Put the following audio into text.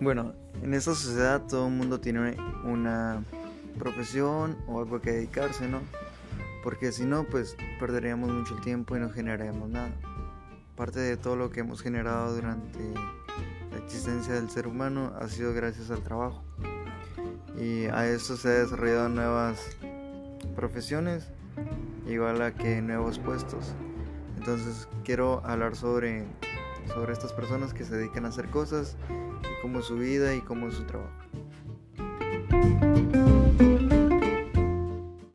Bueno, en esta sociedad todo el mundo tiene una profesión o algo que dedicarse, ¿no? Porque si no, pues perderíamos mucho tiempo y no generaríamos nada. Parte de todo lo que hemos generado durante la existencia del ser humano ha sido gracias al trabajo. Y a eso se han desarrollado nuevas profesiones, igual a que nuevos puestos. Entonces quiero hablar sobre, sobre estas personas que se dedican a hacer cosas, y cómo es su vida y cómo es su trabajo.